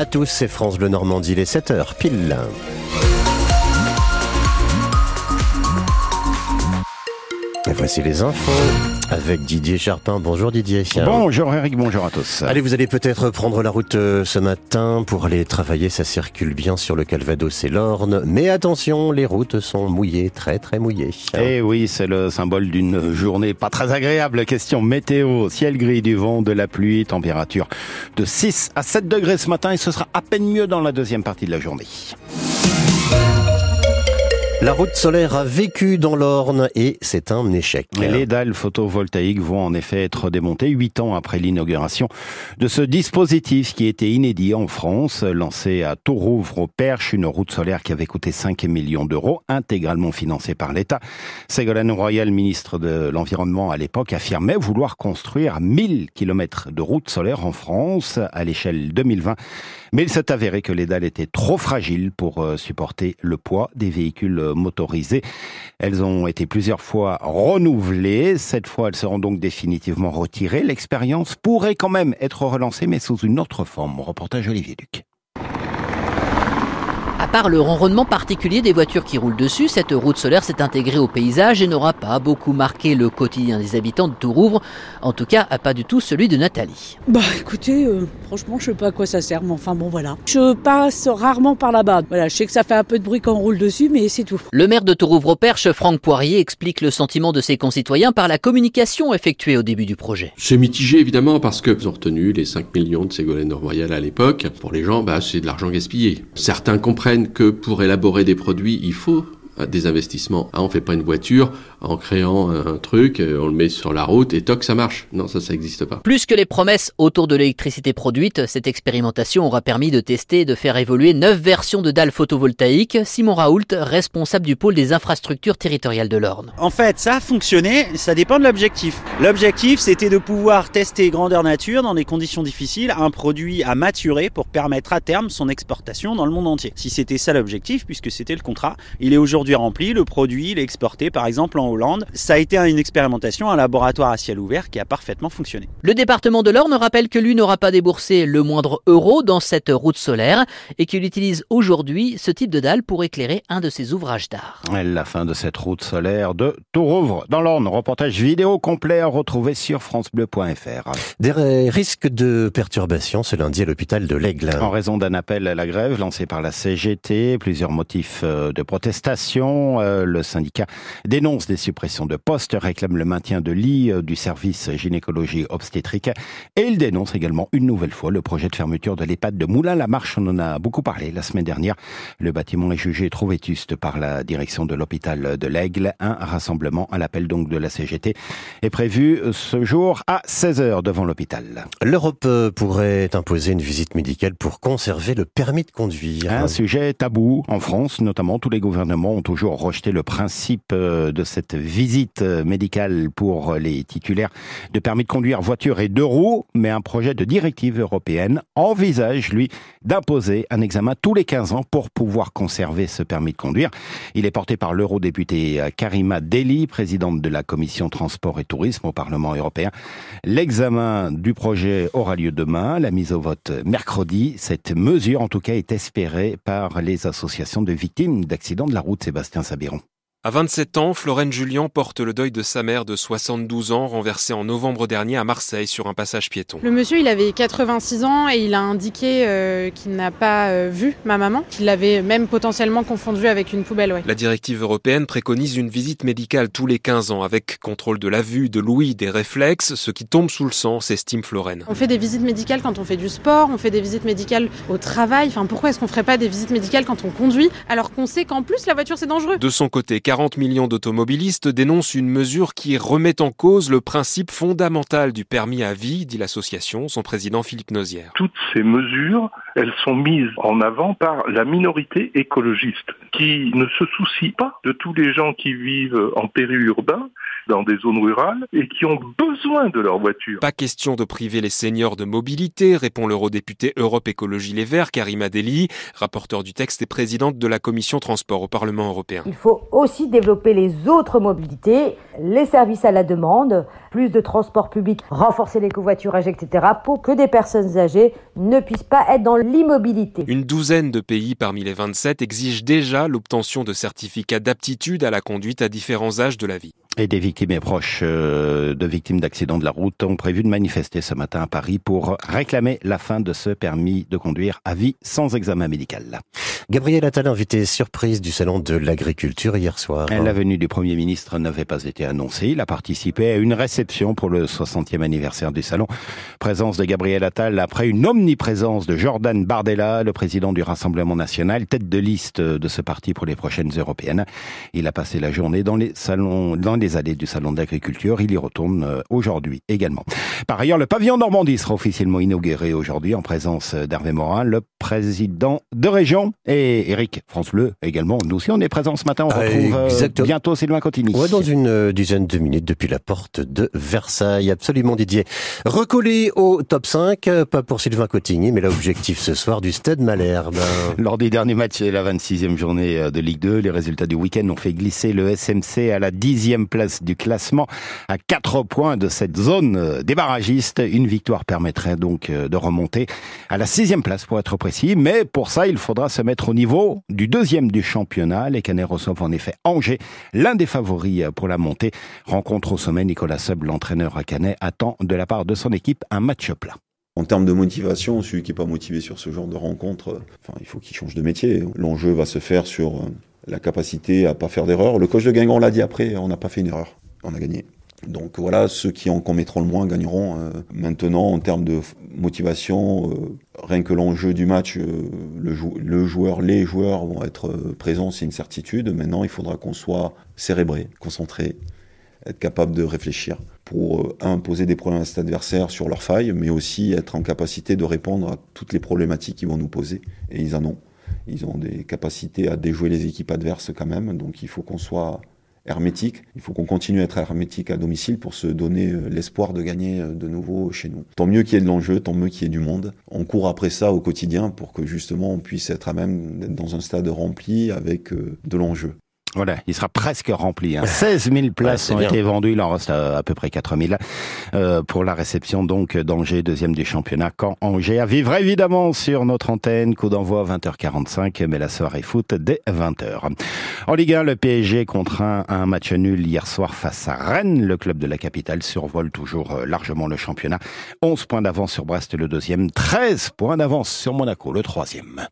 à tous, c'est France Bleu Normandie, les 7h pile. Et voici les infos avec Didier Charpin. Bonjour Didier. Bonjour Eric, bonjour à tous. Allez, vous allez peut-être prendre la route euh, ce matin pour aller travailler. Ça circule bien sur le Calvados et l'Orne. Mais attention, les routes sont mouillées, très très mouillées. Eh oui, c'est le symbole d'une journée pas très agréable. Question météo, ciel gris, du vent, de la pluie, température de 6 à 7 degrés ce matin et ce sera à peine mieux dans la deuxième partie de la journée. La route solaire a vécu dans l'Orne et c'est un échec. Les dalles photovoltaïques vont en effet être démontées huit ans après l'inauguration de ce dispositif qui était inédit en France, lancé à Tourouvre au Perche, une route solaire qui avait coûté 5 millions d'euros, intégralement financée par l'État. Ségolène Royal, ministre de l'Environnement à l'époque, affirmait vouloir construire 1000 km de routes solaires en France à l'échelle 2020. Mais il s'est avéré que les dalles étaient trop fragiles pour euh, supporter le poids des véhicules euh, motorisées. Elles ont été plusieurs fois renouvelées. Cette fois, elles seront donc définitivement retirées. L'expérience pourrait quand même être relancée, mais sous une autre forme. Reportage Olivier Duc. Part le ronronnement particulier des voitures qui roulent dessus, cette route solaire s'est intégrée au paysage et n'aura pas beaucoup marqué le quotidien des habitants de Tourouvre. En tout cas, pas du tout celui de Nathalie. Bah écoutez, euh, franchement, je sais pas à quoi ça sert, mais enfin bon voilà. Je passe rarement par là-bas. Voilà, je sais que ça fait un peu de bruit quand on roule dessus, mais c'est tout. Le maire de Tourouvre-au-Perche, Franck Poirier, explique le sentiment de ses concitoyens par la communication effectuée au début du projet. C'est mitigé évidemment parce que ont retenu les 5 millions de Ségolène Royal à l'époque. Pour les gens, bah, c'est de l'argent gaspillé. Certains comprennent que pour élaborer des produits, il faut des investissements. Ah, on fait pas une voiture en créant un truc, euh, on le met sur la route et toc, ça marche. Non, ça, ça n'existe pas. Plus que les promesses autour de l'électricité produite, cette expérimentation aura permis de tester et de faire évoluer neuf versions de dalles photovoltaïques. Simon Raoult, responsable du pôle des infrastructures territoriales de l'Orne. En fait, ça a fonctionné, ça dépend de l'objectif. L'objectif, c'était de pouvoir tester grandeur nature dans des conditions difficiles, un produit à maturer pour permettre à terme son exportation dans le monde entier. Si c'était ça l'objectif, puisque c'était le contrat, il est aujourd'hui rempli, le produit, il est exporté par exemple en Hollande. Ça a été une expérimentation, un laboratoire à ciel ouvert qui a parfaitement fonctionné. Le département de l'Orne rappelle que lui n'aura pas déboursé le moindre euro dans cette route solaire et qu'il utilise aujourd'hui ce type de dalle pour éclairer un de ses ouvrages d'art. La fin de cette route solaire de Tourouvre dans l'Orne. Reportage vidéo complet à retrouver sur francebleu.fr. Des risques de perturbation ce lundi à l'hôpital de l'Aigle. En raison d'un appel à la grève lancé par la CGT, plusieurs motifs euh, de protestation, euh, le syndicat dénonce des suppression de postes, réclame le maintien de lits euh, du service gynécologie obstétrique et il dénonce également une nouvelle fois le projet de fermeture de l'EHPAD de Moulin-la-Marche. On en a beaucoup parlé la semaine dernière. Le bâtiment est jugé trop vétuste par la direction de l'hôpital de l'Aigle. Un rassemblement à l'appel donc de la CGT est prévu ce jour à 16h devant l'hôpital. L'Europe euh, pourrait imposer une visite médicale pour conserver le permis de conduire. Un sujet tabou en France, notamment tous les gouvernements ont toujours rejeté le principe euh, de cette visite médicale pour les titulaires de permis de conduire voiture et deux roues, mais un projet de directive européenne envisage, lui, d'imposer un examen tous les 15 ans pour pouvoir conserver ce permis de conduire. Il est porté par l'eurodéputé Karima Deli, présidente de la commission transport et tourisme au Parlement européen. L'examen du projet aura lieu demain, la mise au vote mercredi. Cette mesure, en tout cas, est espérée par les associations de victimes d'accidents de la route, Sébastien Sabiron. À 27 ans, Florène Julien porte le deuil de sa mère de 72 ans, renversée en novembre dernier à Marseille sur un passage piéton. Le monsieur, il avait 86 ans et il a indiqué euh, qu'il n'a pas euh, vu ma maman, qu'il l'avait même potentiellement confondu avec une poubelle. Ouais. La directive européenne préconise une visite médicale tous les 15 ans, avec contrôle de la vue, de l'ouïe, des réflexes, ce qui tombe sous le sang, s'estime Florène. On fait des visites médicales quand on fait du sport, on fait des visites médicales au travail. Enfin, pourquoi est-ce qu'on ferait pas des visites médicales quand on conduit, alors qu'on sait qu'en plus la voiture c'est dangereux? De son côté, 40 millions d'automobilistes dénoncent une mesure qui remet en cause le principe fondamental du permis à vie, dit l'association, son président Philippe Nozière. Toutes ces mesures, elles sont mises en avant par la minorité écologiste qui ne se soucie pas de tous les gens qui vivent en périurbain dans des zones rurales et qui ont besoin de leur voiture. Pas question de priver les seniors de mobilité, répond l'eurodéputé Europe Écologie Les Verts, Karima Deli, rapporteur du texte et présidente de la commission transport au Parlement européen. Il faut aussi développer les autres mobilités, les services à la demande, plus de transport public, renforcer les covoiturages, etc., pour que des personnes âgées ne puissent pas être dans l'immobilité. Une douzaine de pays parmi les 27 exigent déjà l'obtention de certificats d'aptitude à la conduite à différents âges de la vie. Et des victimes et proches euh, de victimes d'accidents de la route ont prévu de manifester ce matin à Paris pour réclamer la fin de ce permis de conduire à vie sans examen médical. Gabriel Attal, invité surprise du Salon de l'Agriculture hier soir. La venue du Premier ministre n'avait pas été annoncée. Il a participé à une réception pour le 60e anniversaire du Salon. Présence de Gabriel Attal après une omniprésence de Jordan Bardella, le président du Rassemblement National, tête de liste de ce parti pour les prochaines européennes. Il a passé la journée dans les salons, dans les allées du Salon d'Agriculture. Il y retourne euh, aujourd'hui également. Par ailleurs, le pavillon Normandie sera officiellement inauguré aujourd'hui en présence d'Hervé Morin, le président de région, et Eric France Bleu également. Nous aussi, on est présents ce matin. On Ah, retrouve euh, bientôt Sylvain Cotigny. Ouais, dans une euh, dizaine de minutes depuis la porte de Versailles. Absolument Didier. Recollé au top 5, euh, pas pour Sylvain Cotigny, mais l'objectif ce soir du Stade Malherbe. Lors des derniers matchs de la 26e journée euh, de Ligue 2, les résultats du week-end ont fait glisser le SMC à la dixième place du classement, à 4 points de cette zone euh, des. Une victoire permettrait donc de remonter à la sixième place pour être précis, mais pour ça, il faudra se mettre au niveau du deuxième du championnat. Les Canets reçoivent en effet Angers, l'un des favoris pour la montée. Rencontre au sommet, Nicolas L'entraîneur Canet, attend de la part de son équipe un match plat. En termes de motivation, celui qui n'est pas motivé sur ce genre de rencontre, il faut qu'il change de métier. L'enjeu va se faire sur euh, la capacité à pas faire d'erreur. Le coach de Guingamp l'a dit après, on n'a pas fait une erreur, on a gagné. Donc voilà, ceux qui en commettront le moins gagneront. Euh, maintenant, en termes de motivation, euh, rien que l'enjeu du match, le, jou- le joueur, les joueurs vont être présents, c'est une certitude. Maintenant, il faudra qu'on soit cérébré, concentré, être capable de réfléchir pour, euh, un, poser des problèmes à cet adversaire sur leurs failles, mais aussi être en capacité de répondre à toutes les problématiques qu'ils vont nous poser. Et ils en ont. Ils ont des capacités à déjouer les équipes adverses quand même, donc il faut qu'on soit hermétique. Il faut qu'on continue à être hermétique à domicile pour se donner euh, l'espoir de gagner euh, de nouveau chez nous. Tant mieux qu'il y ait de l'enjeu, tant mieux qu'il y ait du monde. On court après ça au quotidien pour que justement on puisse être à même d'être dans un stade rempli avec euh, de l'enjeu. Voilà, il sera presque rempli. Hein. 16 000 places ont bien. été vendues, il en reste à, à peu près 4 000 euh, pour la réception donc d'Angers, deuxième du championnat. Quand Angers à vivre évidemment sur notre antenne, coup d'envoi 20h45, mais la soirée foot dès 20h. En Ligue 1, le PSG contraint un match nul hier soir face à Rennes. Le club de la capitale survole toujours euh, largement le championnat. 11 points d'avance sur Brest le deuxième, 13 points d'avance sur Monaco le troisième.